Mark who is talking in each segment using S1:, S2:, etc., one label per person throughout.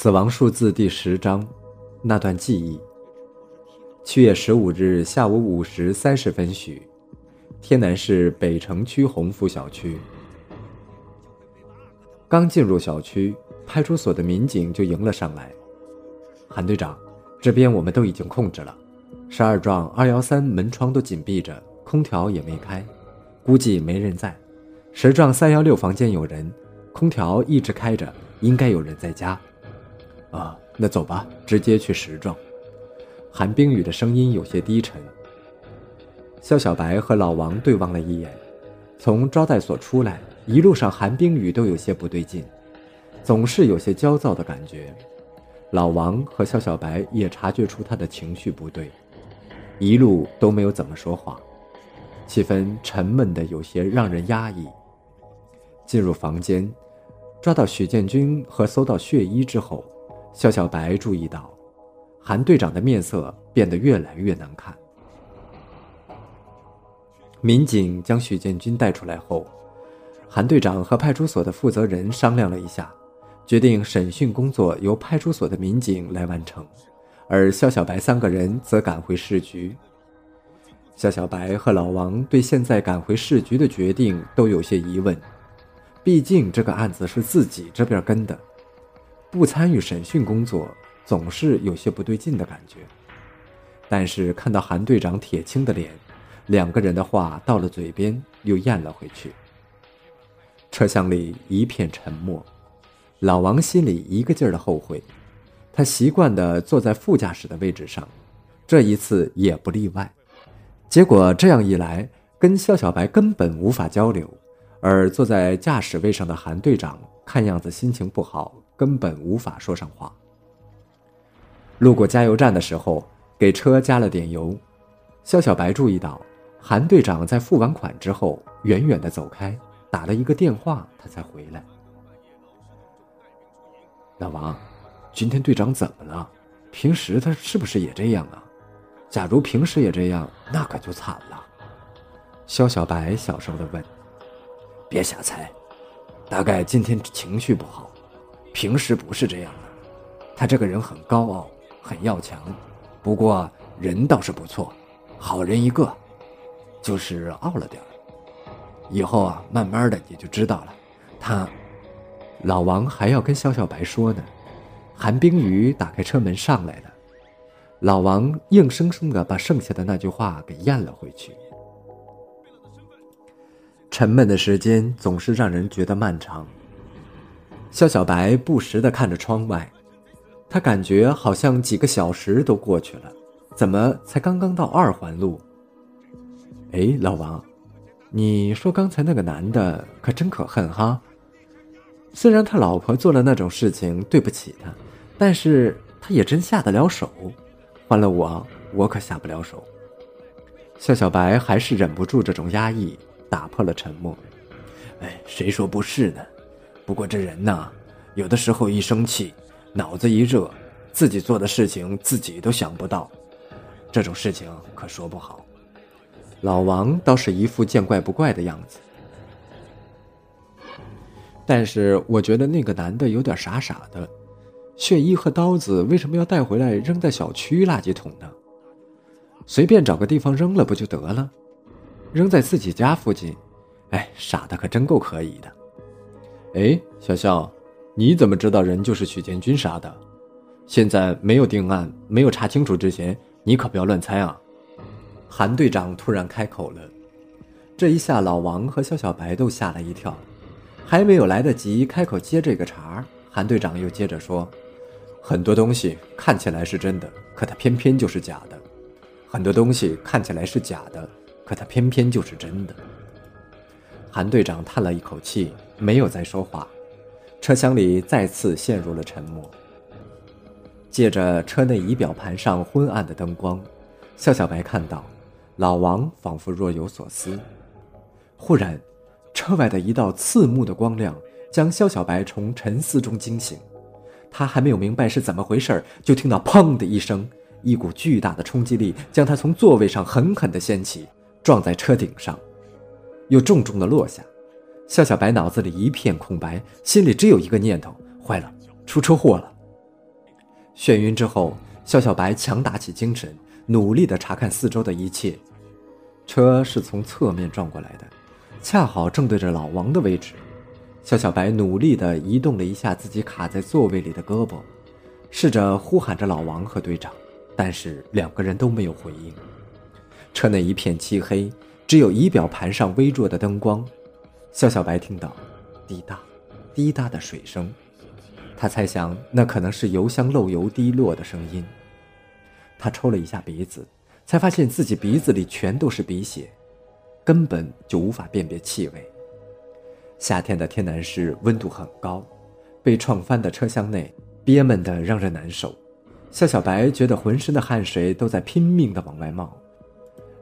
S1: 死亡数字第十章，那段记忆。七月十五日下午五时三十分许，天南市北城区鸿福小区。刚进入小区，派出所的民警就迎了上来。韩队长，这边我们都已经控制了，十二幢二幺三门窗都紧闭着，空调也没开，估计没人在。十幢三幺六房间有人，空调一直开着，应该有人在家。啊，那走吧，直接去十幢。韩冰雨的声音有些低沉。肖小白和老王对望了一眼，从招待所出来，一路上韩冰雨都有些不对劲，总是有些焦躁的感觉。老王和肖小白也察觉出他的情绪不对，一路都没有怎么说话，气氛沉闷的有些让人压抑。进入房间，抓到许建军和搜到血衣之后。肖小白注意到，韩队长的面色变得越来越难看。民警将许建军带出来后，韩队长和派出所的负责人商量了一下，决定审讯工作由派出所的民警来完成，而肖小白三个人则赶回市局。肖小白和老王对现在赶回市局的决定都有些疑问，毕竟这个案子是自己这边跟的。不参与审讯工作，总是有些不对劲的感觉。但是看到韩队长铁青的脸，两个人的话到了嘴边又咽了回去。车厢里一片沉默，老王心里一个劲儿的后悔。他习惯的坐在副驾驶的位置上，这一次也不例外。结果这样一来，跟肖小白根本无法交流，而坐在驾驶位上的韩队长看样子心情不好。根本无法说上话。路过加油站的时候，给车加了点油。肖小白注意到，韩队长在付完款之后，远远的走开，打了一个电话，他才回来。老王，今天队长怎么了？平时他是不是也这样啊？假如平时也这样，那可就惨了。肖小白小声的问：“
S2: 别瞎猜，大概今天情绪不好。”平时不是这样的，他这个人很高傲，很要强，不过人倒是不错，好人一个，就是傲了点以后啊，慢慢的你就知道了。他，
S1: 老王还要跟肖小白说呢。韩冰雨打开车门上来了，老王硬生生的把剩下的那句话给咽了回去。沉闷的时间总是让人觉得漫长。肖小白不时地看着窗外，他感觉好像几个小时都过去了，怎么才刚刚到二环路？哎，老王，你说刚才那个男的可真可恨哈！虽然他老婆做了那种事情对不起他，但是他也真下得了手，换了我，我可下不了手。肖小白还是忍不住这种压抑，打破了沉默。
S2: 哎，谁说不是呢？不过这人呐，有的时候一生气，脑子一热，自己做的事情自己都想不到，这种事情可说不好。
S1: 老王倒是一副见怪不怪的样子，但是我觉得那个男的有点傻傻的，血衣和刀子为什么要带回来扔在小区垃圾桶呢？随便找个地方扔了不就得了？扔在自己家附近，哎，傻的可真够可以的。哎，小肖，你怎么知道人就是许建军杀的？现在没有定案，没有查清楚之前，你可不要乱猜啊！韩队长突然开口了，这一下老王和肖小白都吓了一跳，还没有来得及开口接这个茬，韩队长又接着说：“很多东西看起来是真的，可它偏偏就是假的；很多东西看起来是假的，可它偏偏就是真的。”韩队长叹了一口气。没有再说话，车厢里再次陷入了沉默。借着车内仪表盘上昏暗的灯光，肖小白看到老王仿佛若有所思。忽然，车外的一道刺目的光亮将肖小白从沉思中惊醒。他还没有明白是怎么回事，就听到“砰”的一声，一股巨大的冲击力将他从座位上狠狠地掀起，撞在车顶上，又重重地落下。肖小白脑子里一片空白，心里只有一个念头：坏了，出车祸了。眩晕之后，肖小白强打起精神，努力地查看四周的一切。车是从侧面撞过来的，恰好正对着老王的位置。肖小白努力地移动了一下自己卡在座位里的胳膊，试着呼喊着老王和队长，但是两个人都没有回应。车内一片漆黑，只有仪表盘上微弱的灯光。肖小白听到滴答、滴答的水声，他猜想那可能是油箱漏油滴落的声音。他抽了一下鼻子，才发现自己鼻子里全都是鼻血，根本就无法辨别气味。夏天的天南市温度很高，被撞翻的车厢内憋闷的让人难受。肖小白觉得浑身的汗水都在拼命的往外冒，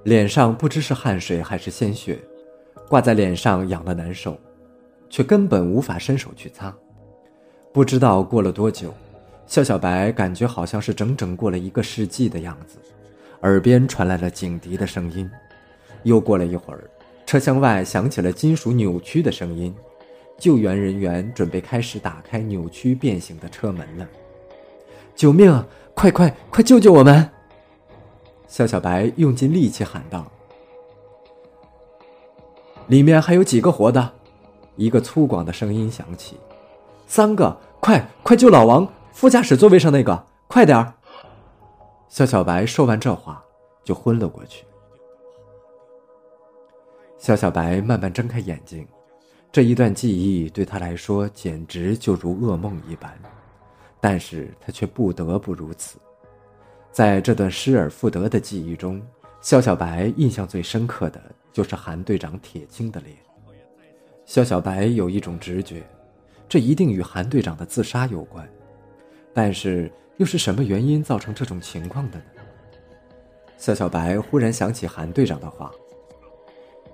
S1: 脸上不知是汗水还是鲜血，挂在脸上痒的难受，却根本无法伸手去擦。不知道过了多久，肖小白感觉好像是整整过了一个世纪的样子，耳边传来了警笛的声音。又过了一会儿。车厢外响起了金属扭曲的声音，救援人员准备开始打开扭曲变形的车门了。救命啊！快快快救救我们！肖小白用尽力气喊道：“里面还有几个活的？”一个粗犷的声音响起：“三个！快快救老王！副驾驶座位上那个，快点儿！”肖小白说完这话，就昏了过去。肖小白慢慢睁开眼睛，这一段记忆对他来说简直就如噩梦一般，但是他却不得不如此。在这段失而复得的记忆中，肖小白印象最深刻的就是韩队长铁青的脸。肖小白有一种直觉，这一定与韩队长的自杀有关，但是又是什么原因造成这种情况的呢？肖小白忽然想起韩队长的话。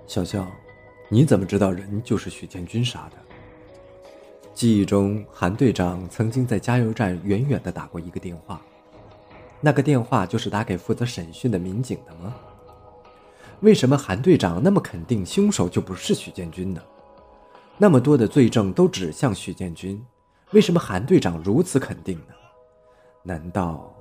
S1: 小肖，你怎么知道人就是许建军杀的？记忆中，韩队长曾经在加油站远远的打过一个电话，那个电话就是打给负责审讯的民警的吗？为什么韩队长那么肯定凶手就不是许建军呢？那么多的罪证都指向许建军，为什么韩队长如此肯定呢？难道？